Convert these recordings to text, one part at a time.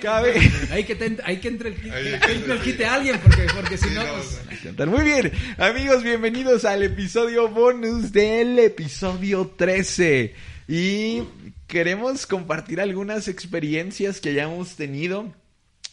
Cabe. Hay que, ten- hay que entre el, que entre el quite a alguien, porque, porque si no, pues. Muy bien, amigos, bienvenidos al episodio bonus del episodio 13. Y queremos compartir algunas experiencias que hayamos tenido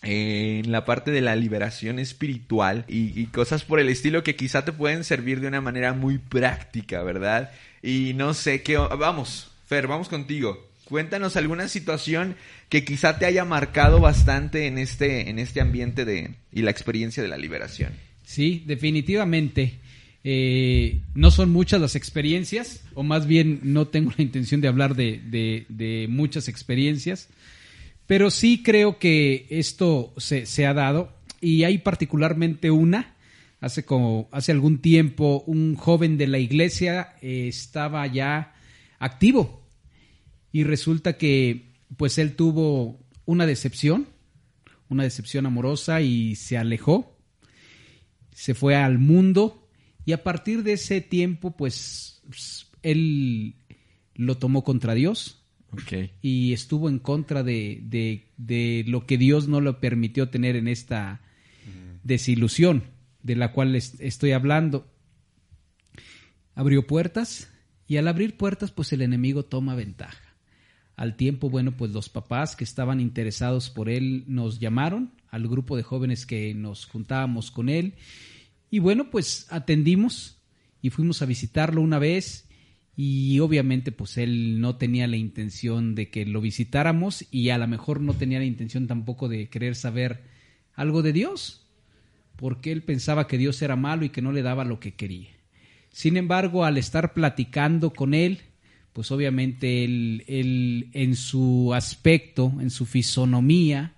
en la parte de la liberación espiritual y, y cosas por el estilo que quizá te pueden servir de una manera muy práctica, ¿verdad? Y no sé qué... Vamos, Fer, vamos contigo. Cuéntanos alguna situación que quizá te haya marcado bastante en este, en este ambiente de, y la experiencia de la liberación. Sí, definitivamente. Eh, no son muchas las experiencias, o más bien no tengo la intención de hablar de, de- muchas experiencias, pero sí creo que esto se, se ha dado y hay particularmente una. Hace como hace algún tiempo un joven de la iglesia eh, estaba ya activo y resulta que pues él tuvo una decepción, una decepción amorosa y se alejó se fue al mundo y a partir de ese tiempo pues él lo tomó contra Dios y estuvo en contra de, de- de lo que Dios no le permitió tener en esta desilusión de la cual les estoy hablando. Abrió puertas y al abrir puertas pues el enemigo toma ventaja. Al tiempo, bueno, pues los papás que estaban interesados por él nos llamaron al grupo de jóvenes que nos juntábamos con él y bueno, pues atendimos y fuimos a visitarlo una vez y obviamente pues él no tenía la intención de que lo visitáramos y a lo mejor no tenía la intención tampoco de querer saber algo de Dios, porque él pensaba que Dios era malo y que no le daba lo que quería. Sin embargo, al estar platicando con él, pues obviamente él, él en su aspecto, en su fisonomía,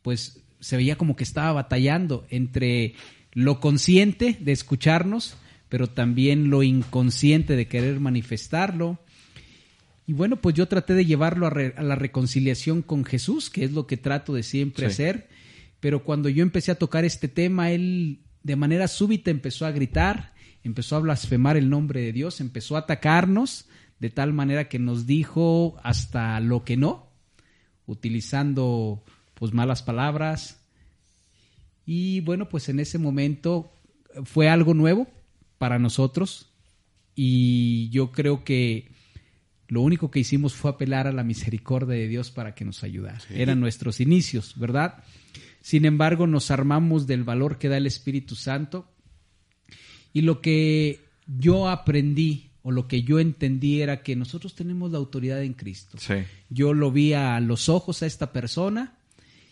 pues se veía como que estaba batallando entre lo consciente de escucharnos, pero también lo inconsciente de querer manifestarlo. Y bueno, pues yo traté de llevarlo a, re- a la reconciliación con Jesús, que es lo que trato de siempre Sí. hacer, pero cuando yo empecé a tocar este tema, él de manera súbita empezó a gritar, empezó a blasfemar el nombre de Dios, empezó a atacarnos de tal manera que nos dijo hasta lo que no, utilizando pues malas palabras. Y bueno, pues en ese momento fue algo nuevo para nosotros y yo creo que lo único que hicimos fue apelar a la misericordia de Dios para que nos ayudara. Eran nuestros inicios, ¿verdad? Sin embargo, nos armamos del valor que da el Espíritu Santo y lo que yo aprendí o lo que yo entendí era que nosotros tenemos la autoridad en Cristo. Sí. Yo lo vi a los ojos a esta persona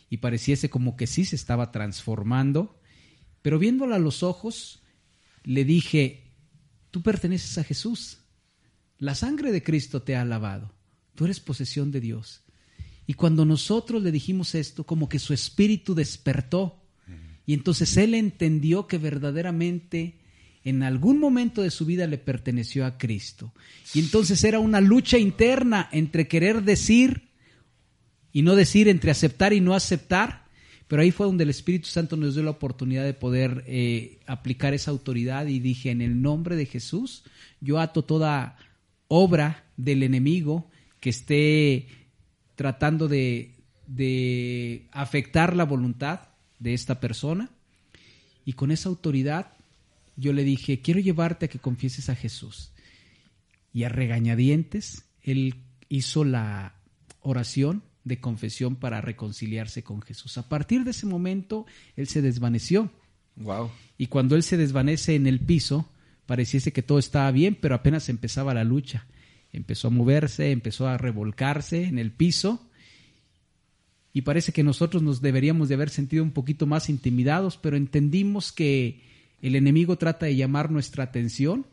y pareciese como que sí se estaba transformando, pero viéndola a los ojos, le dije, tú perteneces a Jesús, la sangre de Cristo te ha lavado, tú eres posesión de Dios. Y cuando nosotros le dijimos esto, como que su espíritu despertó y entonces él entendió que verdaderamente en algún momento de su vida le perteneció a Cristo. Y entonces era una lucha interna entre querer decir y no decir, entre aceptar y no aceptar. Pero ahí fue donde el Espíritu Santo nos dio la oportunidad de poder eh, aplicar esa autoridad y dije, en el nombre de Jesús, yo ato toda obra del enemigo que esté tratando de, de afectar la voluntad de esta persona. Y con esa autoridad yo le dije, quiero llevarte a que confieses a Jesús. Y a regañadientes, él hizo la oración de confesión para reconciliarse con Jesús. A partir de ese momento, él se desvaneció. Wow. Y cuando él se desvanece en el piso, pareciese que todo estaba bien, pero apenas empezaba la lucha. Empezó a moverse, empezó a revolcarse en el piso. Y parece que nosotros nos deberíamos de haber sentido un poquito más intimidados, pero entendimos que el enemigo trata de llamar nuestra atención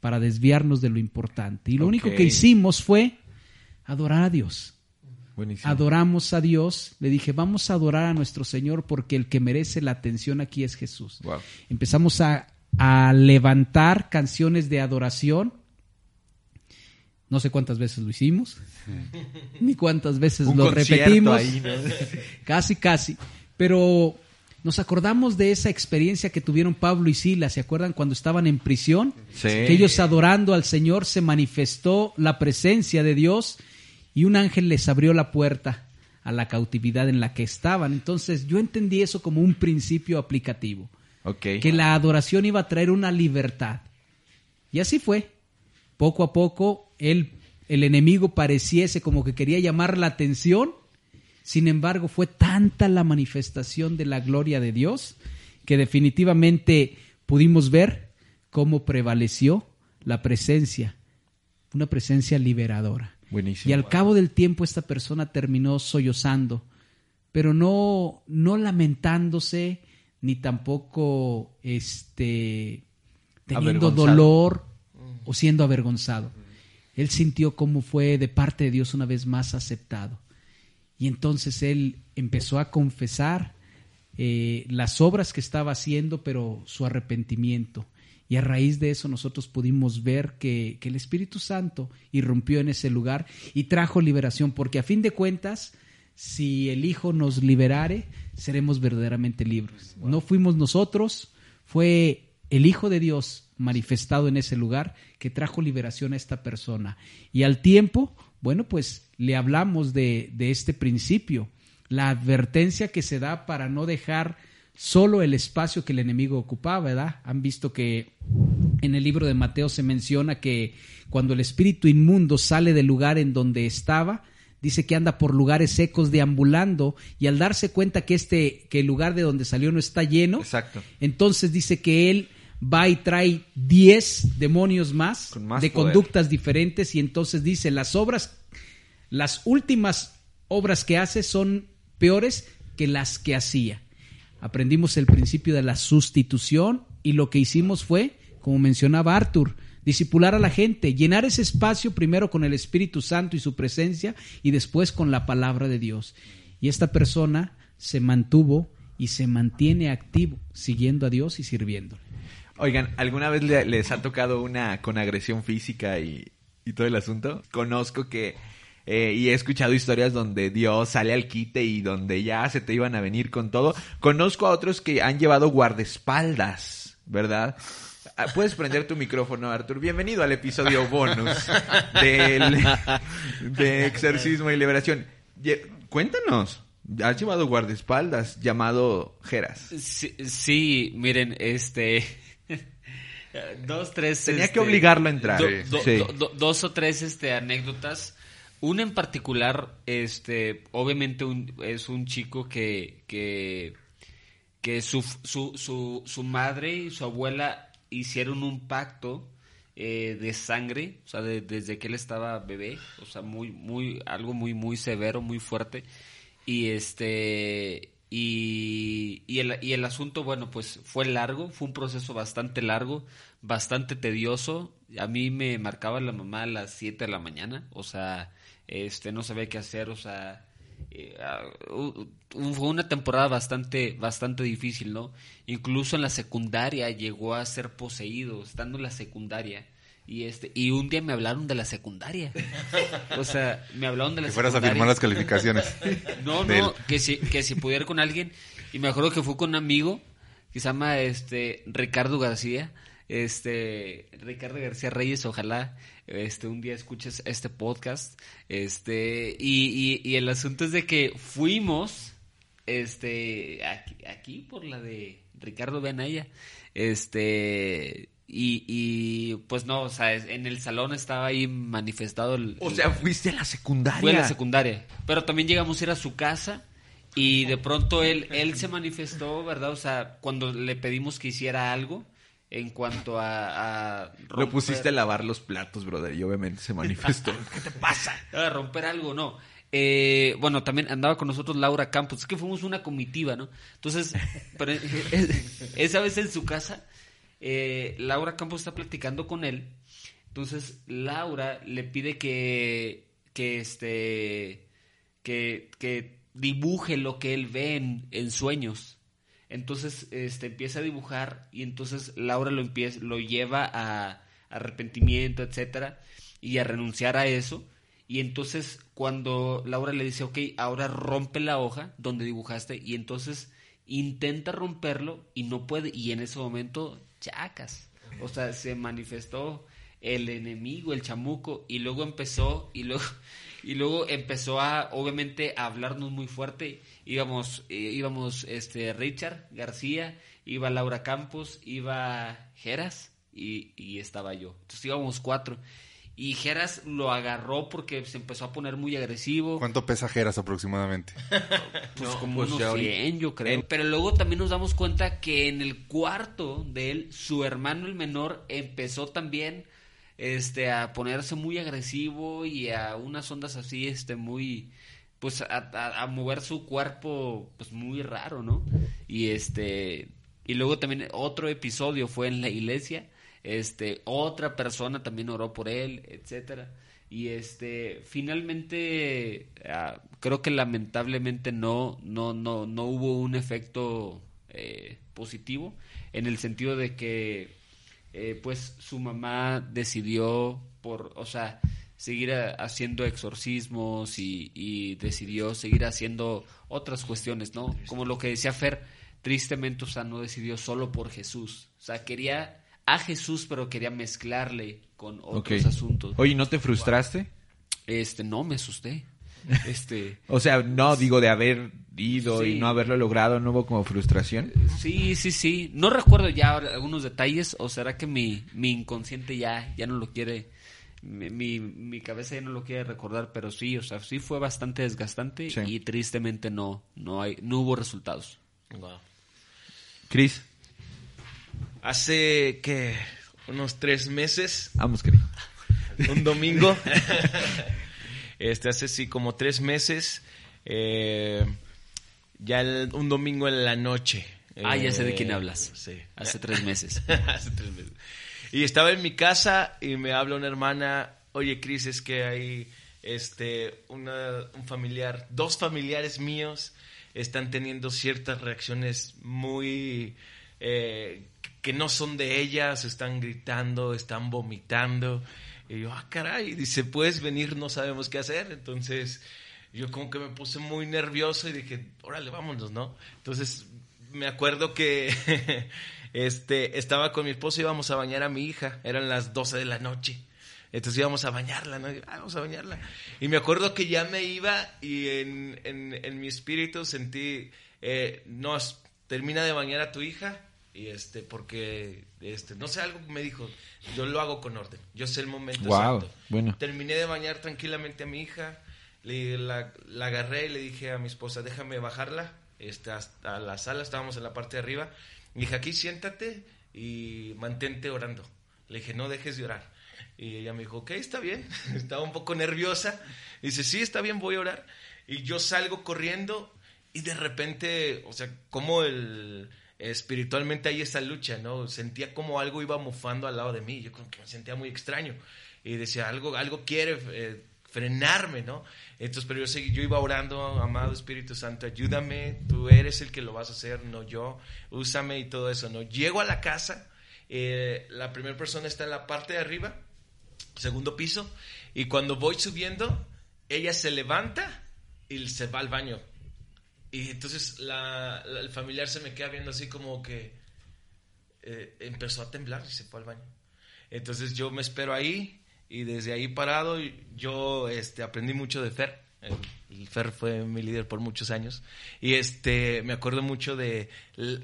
para desviarnos de lo importante. Y lo único que hicimos fue adorar a Dios. Buenísimo. Adoramos a Dios. Le dije, vamos a adorar a nuestro Señor porque el que merece la atención aquí es Jesús. Wow. Empezamos a, a levantar canciones de adoración. No sé cuántas veces lo hicimos, ni cuántas veces Un lo repetimos. ahí, ¿no? Casi, casi. Pero nos acordamos de esa experiencia que tuvieron Pablo y Silas. ¿Se acuerdan cuando estaban en prisión? Sí. Que ellos adorando al Señor se manifestó la presencia de Dios y un ángel les abrió la puerta a la cautividad en la que estaban. Entonces yo entendí eso como un principio aplicativo. Que la adoración iba a traer una libertad. Y así fue. Poco a poco el, el enemigo pareciese como que quería llamar la atención. Sin embargo, fue tanta la manifestación de la gloria de Dios que definitivamente pudimos ver cómo prevaleció la presencia, una presencia liberadora. Buenísimo. Y al cabo del tiempo esta persona terminó sollozando, pero no, no lamentándose, ni tampoco este, teniendo dolor o siendo avergonzado. Él sintió cómo fue de parte de Dios una vez más aceptado. Y entonces él empezó a confesar eh, las obras que estaba haciendo, pero su arrepentimiento. Y a raíz de eso nosotros pudimos ver que, el Espíritu Santo irrumpió en ese lugar y trajo liberación, porque a fin de cuentas, si el Hijo nos liberare, seremos verdaderamente libres. No fuimos nosotros, fue el Hijo de Dios manifestado en ese lugar que trajo liberación a esta persona. Y al tiempo, bueno, pues le hablamos de, de este principio, la advertencia que se da para no dejar solo el espacio que el enemigo ocupaba, ¿verdad? Han visto que en el libro de Mateo se menciona que cuando el espíritu inmundo sale del lugar en donde estaba, dice que anda por lugares secos deambulando y al darse cuenta que este que el lugar de donde salió no está lleno, Exacto. entonces dice que él va y trae 10 demonios más, de conductas diferentes y entonces dice, las obras las últimas obras que hace son peores que las que hacía aprendimos el principio de la sustitución y lo que hicimos fue, como mencionaba Arthur, disipular a la gente, llenar ese espacio primero con el Espíritu Santo y su presencia y después con la palabra de Dios. Y esta persona se mantuvo y se mantiene activo, siguiendo a Dios y sirviéndole. Oigan, ¿alguna vez les ha tocado una con agresión física y, y todo el asunto? Conozco que eh, y he escuchado historias donde Dios sale al quite y donde ya se te iban a venir con todo. Conozco a otros que han llevado guardaespaldas, ¿verdad? Ah, puedes prender tu micrófono, Artur. Bienvenido al episodio bonus del, de Exorcismo y Liberación. Cuéntanos. Has llevado guardaespaldas llamado Geras. Sí, miren, este. Dos, tres. Tenía que este, obligarlo a entrar. dos o tres este, anécdotas una en particular, este, obviamente es un chico que, que, que su, su, su, su, madre y su abuela hicieron un pacto eh, de sangre, o sea, desde que él estaba bebé, o sea, muy, muy, algo muy, muy severo, muy fuerte. Y este, y, y, el, y el asunto, bueno, pues fue largo, fue un proceso bastante largo, bastante tedioso. A mí me marcaba la mamá a las 7 de la mañana, o sea, este, no sabía qué hacer, o sea, eh, ah, fue una temporada bastante, bastante difícil, ¿no? Incluso en la secundaria llegó a ser poseído, estando en la secundaria. Y este, y un día me hablaron de la secundaria. O sea, me hablaron de la que fueras a firmar las calificaciones. No, no, que si, que si pudiera con alguien. Y me acuerdo que fue con un amigo que se llama este Ricardo García este Ricardo García Reyes, ojalá este un día escuches este podcast. Este, y, y, el asunto es de que fuimos este aquí, aquí por la de Ricardo Benaya. Este y, y, pues no, o sea, en el salón estaba ahí manifestado el... O sea, fuiste a la secundaria. Fue a la secundaria. Pero también llegamos a ir a su casa y de pronto él, él se manifestó, ¿verdad? O sea, cuando le pedimos que hiciera algo, en cuanto a, Lo pusiste a lavar los platos, brother, y obviamente se manifestó. ¿Qué te pasa? A romper algo, no. Eh, bueno, también andaba con nosotros Laura Campos. Es que fuimos una comitiva, ¿no? Entonces, esa vez en su casa, eh, Laura Campos está platicando con él. Entonces, Laura le pide que, que este, que, que dibuje lo que él ve en, sueños. Entonces este, empieza a dibujar y entonces Laura lo, empieza, lo lleva a, arrepentimiento, etcétera, y a renunciar a eso. Y entonces cuando Laura le dice, ok, ahora rompe la hoja donde dibujaste y entonces intenta romperlo y no puede. Y en ese momento, chacas. O sea, se manifestó el enemigo, el chamuco, y luego empezó, y luego, Y luego empezó a, obviamente, a hablarnos muy fuerte. Íbamos, eh, íbamos, este, Richard García, iba Laura Campos, iba Geras y, y estaba yo. Entonces íbamos cuatro. Y Geras lo agarró porque se empezó a poner muy agresivo. ¿Cuánto pesa Geras aproximadamente? Pues No, como pues unos ya ahorita- 100, yo creo. Pero luego también nos damos cuenta que en el cuarto de él, su hermano el menor empezó también este a ponerse muy agresivo y a unas ondas así este muy pues a, a- a mover su cuerpo pues muy raro, ¿no? Y este y luego también otro episodio fue en la iglesia, este otra persona también oró por él, etcétera. Y este finalmente ah, creo que lamentablemente no no no no hubo un efecto eh, positivo en el sentido de que eh, pues su mamá decidió por, o sea, seguir haciendo exorcismos y, y decidió seguir haciendo otras cuestiones, ¿no? Como lo que decía Fer, tristemente, o sea, no decidió solo por Jesús. O sea, quería a Jesús, pero quería mezclarle con otros asuntos. Oye, ¿no te frustraste? Este, no, me asusté. Este, O sea, no digo de haber ido y no haberlo logrado, ¿no hubo como frustración? sí, sí, sí. No recuerdo ya algunos detalles, o será que mi, mi inconsciente ya, ya no lo quiere, mi, mi, mi cabeza ya no lo quiere recordar, pero sí, o sea, sí fue bastante desgastante Sí. y tristemente no, no hay, no hubo resultados. Wow. Cris, Hace que unos tres meses, vamos, querido. un domingo, este hace sí como tres meses, eh, ya el- un domingo en la noche. Ah, ya sé de eh, quién hablas. Sí. Hace tres meses. Hace tres meses. Y estaba en mi casa y me habla una hermana, oye Cris, es que hay este, una, un familiar, dos familiares míos están teniendo ciertas reacciones muy eh, que no son de ellas, están gritando, están vomitando. Y yo, ah, caray, dice, puedes venir, no sabemos qué hacer. Entonces, yo como que me puse muy nervioso y dije, órale, vámonos, ¿no? Entonces, me acuerdo que este, estaba con mi esposo y íbamos a bañar a mi hija, eran las 12 de la noche. Entonces íbamos a bañarla, ¿no? "Ah, vamos a bañarla. Y me acuerdo que ya me iba y en, en- en mi espíritu sentí, eh, no, termina de bañar a tu hija y este, porque, este, no sé, algo me dijo, yo lo hago con orden, yo sé el momento exacto. bueno. Terminé de bañar tranquilamente a mi hija, le, la, la agarré y le dije a mi esposa, déjame bajarla este, hasta la sala, estábamos en la parte de arriba. Le dije, aquí siéntate y mantente orando. Le dije, no dejes de orar. Y ella me dijo, ok, está bien. Estaba un poco nerviosa. Dice, sí, está bien, voy a orar. Y yo salgo corriendo y de repente, o sea, como el espiritualmente hay esa lucha, ¿no? Sentía como algo iba mufando al lado de mí. Yo como que me sentía muy extraño. Y decía, algo, algo quiere eh, frenarme, ¿no? Entonces, pero yo, seguí, yo iba orando, amado Espíritu Santo, ayúdame, tú eres el que lo vas a hacer, no yo, úsame y todo eso, ¿no? Llego a la casa, eh, la primera persona está en la parte de arriba, segundo piso, y cuando voy subiendo, ella se levanta y se va al baño. Y entonces la, la- el familiar se me queda viendo así como que eh, empezó a temblar y se fue al baño. Entonces yo me espero ahí y desde ahí parado yo este, aprendí mucho de Fer. El, Fer fue mi líder por muchos años y este me acuerdo mucho de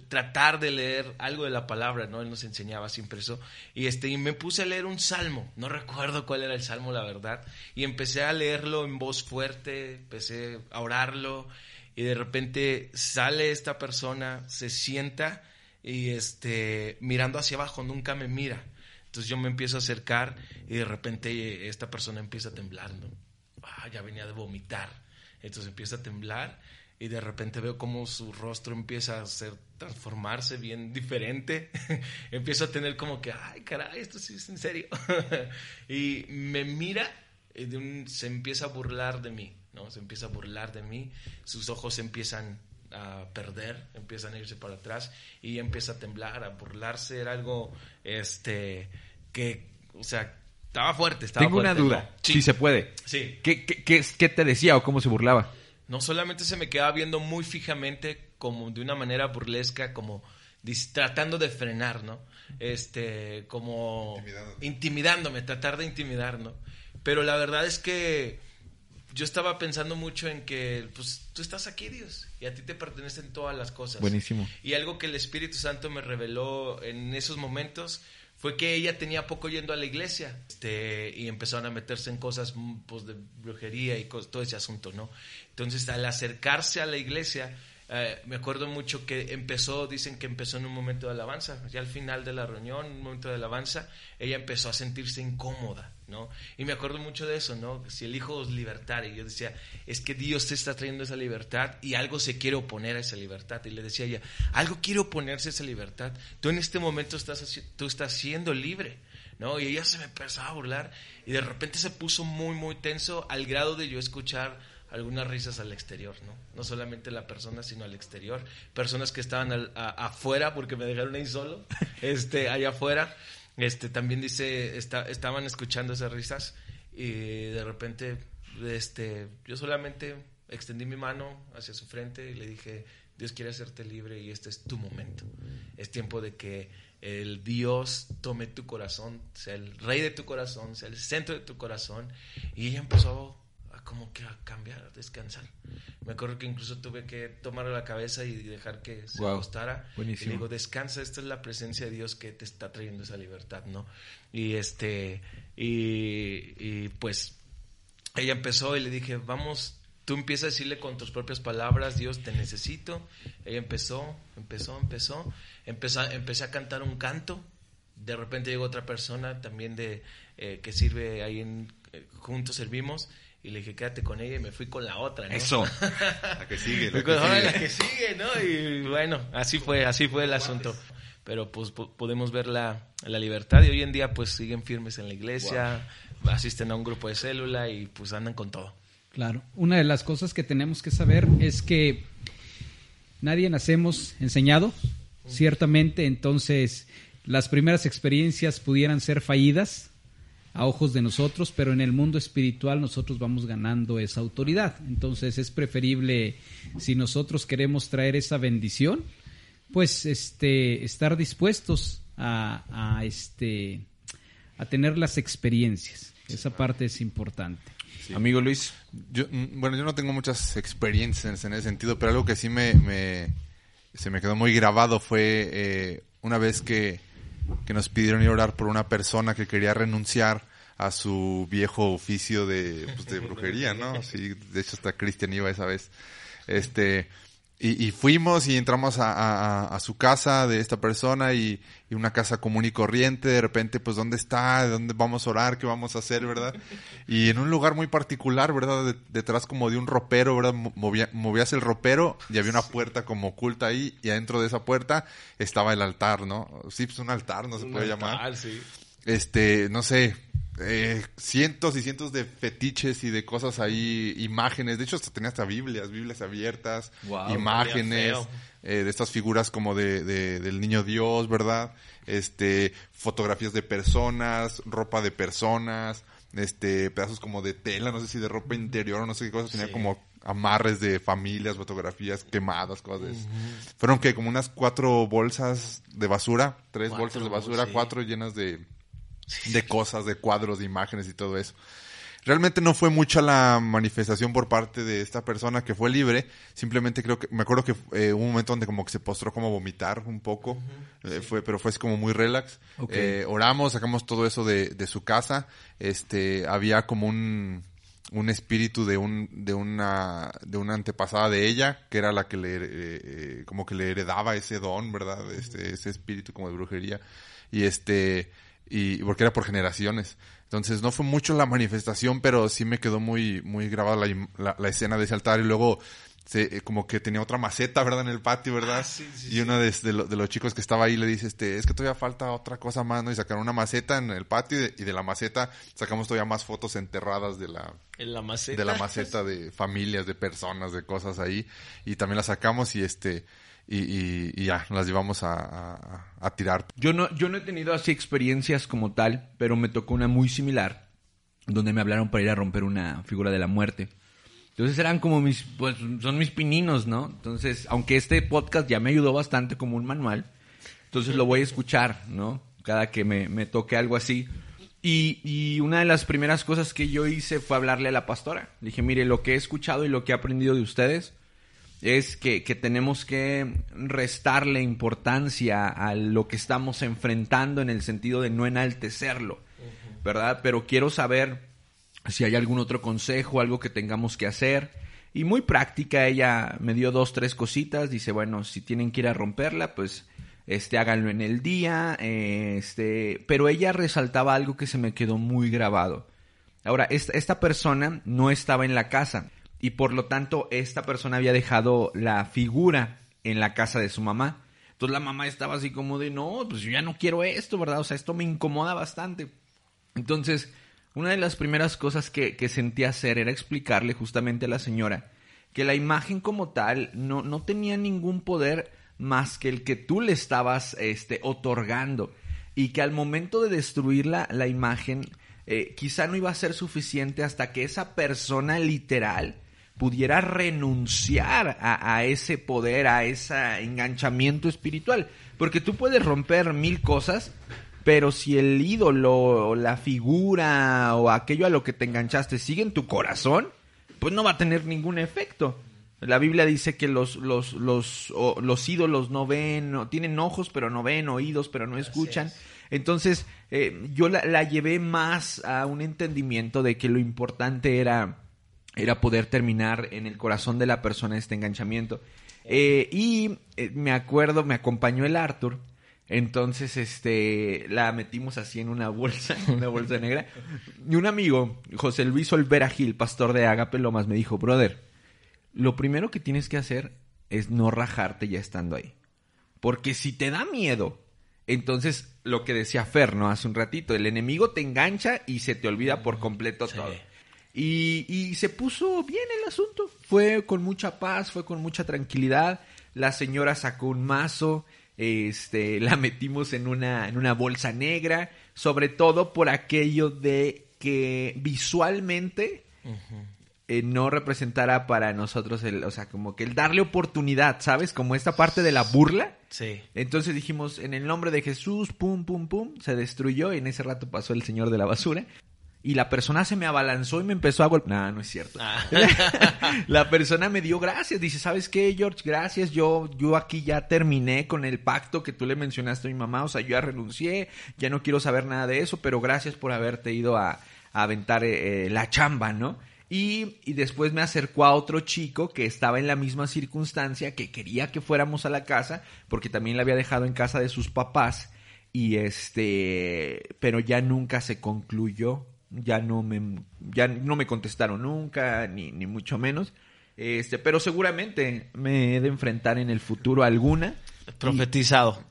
tratar de leer algo de la palabra, ¿no? Él nos enseñaba siempre eso y este y me puse a leer un salmo, no recuerdo cuál era el salmo la verdad y empecé a leerlo en voz fuerte, empecé a orarlo y de repente sale esta persona, se sienta y este mirando hacia abajo nunca me mira. Entonces yo me empiezo a acercar y de repente esta persona empieza a temblar. Ah, ya venía de vomitar. Entonces empieza a temblar y de repente veo como su rostro empieza a hacer, transformarse bien diferente. empiezo a tener como que, ay, caray, esto sí es en serio. y me mira y de un- se empieza a burlar de mí, ¿no? Se empieza a burlar de mí. Sus ojos empiezan a perder, empiezan a irse para atrás y empieza a temblar, a burlarse. Era algo, este, que, o sea, estaba fuerte. Estaba Tengo una duda, ¿no? si se puede. Sí. ¿Qué, qué, qué, qué te decía o cómo se burlaba? No solamente se me quedaba viendo muy fijamente, como de una manera burlesca, como dis- tratando de frenar, ¿no? Este, como intimidándome, tratar de intimidar, ¿no? Pero la verdad es que yo estaba pensando mucho en que, pues, tú estás aquí, Dios, y a ti te pertenecen todas las cosas. Buenísimo. Y algo que el Espíritu Santo me reveló en esos momentos fue que ella tenía poco yendo a la iglesia este, y empezaron a meterse en cosas pues, de brujería y todo ese asunto, ¿no? Entonces, al acercarse a la iglesia, eh, me acuerdo mucho que empezó, dicen que empezó en un momento de alabanza, ya al final de la reunión, un momento de alabanza, ella empezó a sentirse incómoda, ¿no? Y me acuerdo mucho de eso, ¿no? Si el Hijo os y yo decía, es que Dios te está trayendo esa libertad y algo se quiere oponer a esa libertad. Y le decía ella, algo quiere oponerse a esa libertad. Tú en este momento estás, tú estás siendo libre. ¿no? Y ella se me empezaba a burlar y de repente se puso muy, muy tenso al grado de yo escuchar algunas risas al exterior, ¿no? No solamente la persona, sino al exterior. Personas que estaban al- a- afuera porque me dejaron ahí solo, este, allá afuera. Este, también dice, está- estaban escuchando esas risas y de repente, este, yo solamente extendí mi mano hacia su frente y le dije, Dios quiere hacerte libre y este es tu momento. Es tiempo de que el Dios tome tu corazón, sea el rey de tu corazón, sea el centro de tu corazón. Y ella empezó a como que a cambiar, a descansar. Me acuerdo que incluso tuve que tomarle la cabeza y dejar que se Guau, acostara. buenísimo. Y digo, descansa, esta es la presencia de Dios que te está trayendo esa libertad, ¿no? Y este, y, y pues ella empezó y le dije, vamos, tú empiezas a decirle con tus propias palabras, Dios, te necesito. Ella empezó, empezó, empezó, empezó empecé a cantar un canto. De repente llegó otra persona también de eh, que sirve ahí en, eh, juntos servimos y le dije, quédate con ella y me fui con la otra, ¿no? Eso. La que sigue. Fui La con que ahora sigue. la que sigue, ¿no? Y bueno, así fue, así fue el asunto. Pero pues po- podemos ver la, la libertad y hoy en día pues siguen firmes en la iglesia, asisten a un grupo de célula y pues andan con todo. Claro. Una de las cosas que tenemos que saber es que nadie nacemos enseñado, ciertamente, entonces las primeras experiencias pudieran ser fallidas a ojos de nosotros, pero en el mundo espiritual nosotros vamos ganando esa autoridad. Entonces es preferible, si nosotros queremos traer esa bendición, pues este estar dispuestos a, a, este a tener las experiencias. Esa parte es importante. Amigo Luis. Yo, mm, bueno, yo no tengo muchas experiencias en ese sentido, pero algo que sí me, me- se me quedó muy grabado fue eh, una vez que, que nos pidieron ir a orar por una persona que quería renunciar a su viejo oficio de, pues, de brujería, ¿no? Sí, de hecho hasta Cristian iba esa vez. Este, y, y fuimos y entramos a, a- a su casa de esta persona y, y una casa común y corriente. De repente, pues, ¿dónde está? ¿De dónde vamos a orar? ¿Qué vamos a hacer, verdad? Y en un lugar muy particular, ¿verdad? De- detrás como de un ropero, ¿verdad? Mo- Movía, movías el ropero y había una puerta como oculta ahí y adentro de esa puerta estaba el altar, ¿no? Sí, pues un altar, no se puede llamar este, no sé, eh, cientos y cientos de fetiches y de cosas ahí, imágenes. De hecho, hasta tenía hasta Biblias, Biblias abiertas, imágenes eh, de estas figuras como de, de- del niño Dios, ¿verdad? Este, fotografías de personas, ropa de personas, este, pedazos como de tela, no sé si de ropa interior o no sé qué cosas, tenía como amarres de familias, fotografías quemadas, cosas. de esas. Fueron que como unas cuatro bolsas de basura, tres Cuatro, bolsas de basura, sí. cuatro llenas de, de cosas, de cuadros, de imágenes y todo eso. Realmente no fue mucha la manifestación por parte de esta persona que fue libre. Simplemente creo que, me acuerdo que eh, hubo un momento donde como que se postró como a vomitar un poco. Eh, fue, pero fue así como muy relax. Ok. Eh, oramos, sacamos todo eso de, de su casa. Este, había como un, un espíritu de un, de una, de una antepasada de ella, que era la que le, eh, como que le heredaba ese don, ¿verdad? Este, ese espíritu como de brujería. Y este, y porque era por generaciones. Entonces no fue mucho la manifestación, pero sí me quedó muy, muy grabada la, la, la escena de ese altar y luego se, eh, como que tenía otra maceta, ¿verdad? En el patio, ¿verdad? Ah, sí, sí, y uno de, de lo- de los chicos que estaba ahí le dice, este, es que todavía falta otra cosa más, ¿no? Y sacaron una maceta en el patio y de, y de la maceta sacamos todavía más fotos enterradas de la, En la maceta. de la maceta de familias, de personas, de cosas ahí. Y también las sacamos y este, y, ya, las llevamos a, a- a tirar. Yo no, yo no he tenido así experiencias como tal, pero me tocó una muy similar, donde me hablaron para ir a romper una figura de la muerte. Entonces eran como mis, pues son mis pininos, ¿no? Entonces, aunque este podcast ya me ayudó bastante como un manual, entonces lo voy a escuchar, ¿no? Cada que me, me toque algo así. Y, y una de las primeras cosas que yo hice fue hablarle a la pastora. Le dije, mire, lo que he escuchado y lo que he aprendido de ustedes es que, que tenemos que restarle importancia a lo que estamos enfrentando en el sentido de no enaltecerlo, ¿verdad? Pero quiero saber si hay algún otro consejo, algo que tengamos que hacer. Y muy práctica, ella me dio dos, tres cositas. Dice, bueno, si tienen que ir a romperla, pues este, háganlo en el día. Este, pero ella resaltaba algo que se me quedó muy grabado. Ahora, esta, esta persona no estaba en la casa y por lo tanto esta persona había dejado la figura en la casa de su mamá. Entonces la mamá estaba así como de, no, pues yo ya no quiero esto, ¿verdad? O sea, esto me incomoda bastante. Entonces, una de las primeras cosas que, que sentí hacer era explicarle justamente a la señora que la imagen como tal no, no tenía ningún poder más que el que tú le estabas este, otorgando y que al momento de destruir la, imagen eh, quizá no iba a ser suficiente hasta que esa persona literal pudiera renunciar a, a ese poder, a ese enganchamiento espiritual. Porque tú puedes romper mil cosas, pero si el ídolo o la figura o aquello a lo que te enganchaste sigue en tu corazón, pues no va a tener ningún efecto. La Biblia dice que los, los, los, o- los ídolos no ven, no- tienen ojos pero no ven, oídos pero no escuchan. Entonces eh, yo la, la llevé más a un entendimiento de que lo importante era, era poder terminar en el corazón de la persona este enganchamiento. Eh, y eh, me acuerdo, me acompañó el Arthur. Entonces, este, la metimos así en una bolsa, en una bolsa negra. Y un amigo, José Luis Olvera Gil, pastor de Agape Lomas, me dijo, brother, lo primero que tienes que hacer es no rajarte ya estando ahí. Porque si te da miedo, entonces lo que decía Fer, ¿no? Hace un ratito, el enemigo te engancha y se te olvida por completo todo. Y, y se puso bien el asunto. Fue con mucha paz, fue con mucha tranquilidad. La señora sacó un mazo, este, la metimos en una, en una bolsa negra, sobre todo por aquello de que visualmente eh, no representara para nosotros el, o sea, como que el darle oportunidad, ¿sabes? Como esta parte de la burla. Sí. Entonces dijimos, en el nombre de Jesús, pum, pum, pum, se destruyó y en ese rato pasó el señor de la basura. Y la persona se me abalanzó y me empezó a golpear. No, no es cierto. la persona me dio gracias. Dice, ¿sabes qué, George? Gracias. Yo, yo aquí ya terminé con el pacto que tú le mencionaste a mi mamá. O sea, yo ya renuncié. Ya no quiero saber nada de eso. Pero gracias por haberte ido a, a aventar eh, eh, la chamba, ¿no? Y, y después me acercó a otro chico que estaba en la misma circunstancia, que quería que fuéramos a la casa, porque también la había dejado en casa de sus papás. Y este, pero ya nunca se concluyó, ya no me, ya no me contestaron nunca, ni, ni mucho menos. Este, pero seguramente me he de enfrentar en el futuro alguna. Profetizado.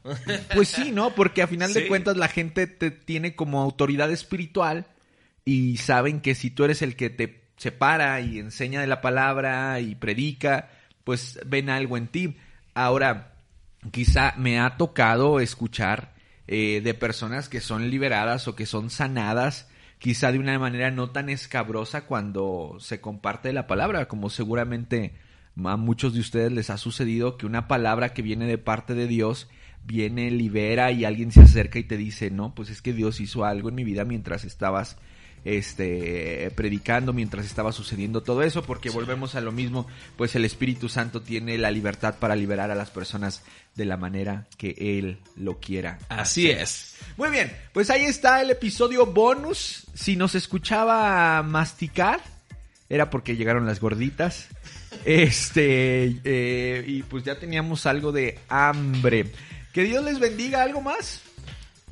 Pues sí, ¿no? Porque a final de cuentas la gente te tiene como autoridad espiritual y saben que si tú eres el que te separa y enseña de la palabra y predica, pues ven algo en ti. Ahora, quizá me ha tocado escuchar eh, de personas que son liberadas o que son sanadas, quizá de una manera no tan escabrosa cuando se comparte la palabra, como seguramente a muchos de ustedes les ha sucedido que una palabra que viene de parte de Dios viene, libera y alguien se acerca y te dice, no, pues es que Dios hizo algo en mi vida mientras estabas este predicando mientras estaba sucediendo todo eso porque volvemos a lo mismo pues el Espíritu Santo tiene la libertad para liberar a las personas de la manera que él lo quiera Así hacer. es. muy bien pues ahí está el episodio bonus. Si nos escuchaba masticar era porque llegaron las gorditas. Este eh, y pues ya teníamos algo de hambre. Que Dios les bendiga. Algo más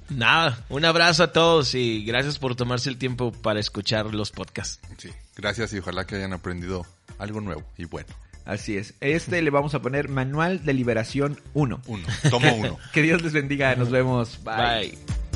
Nada, un abrazo a todos y gracias por tomarse el tiempo para escuchar los podcasts. Sí, gracias y ojalá que hayan aprendido algo nuevo y bueno. Así es. Este le vamos a poner Manual de Liberación 1. Uno, tomo uno. Que Dios les bendiga. Nos vemos. Bye. Bye.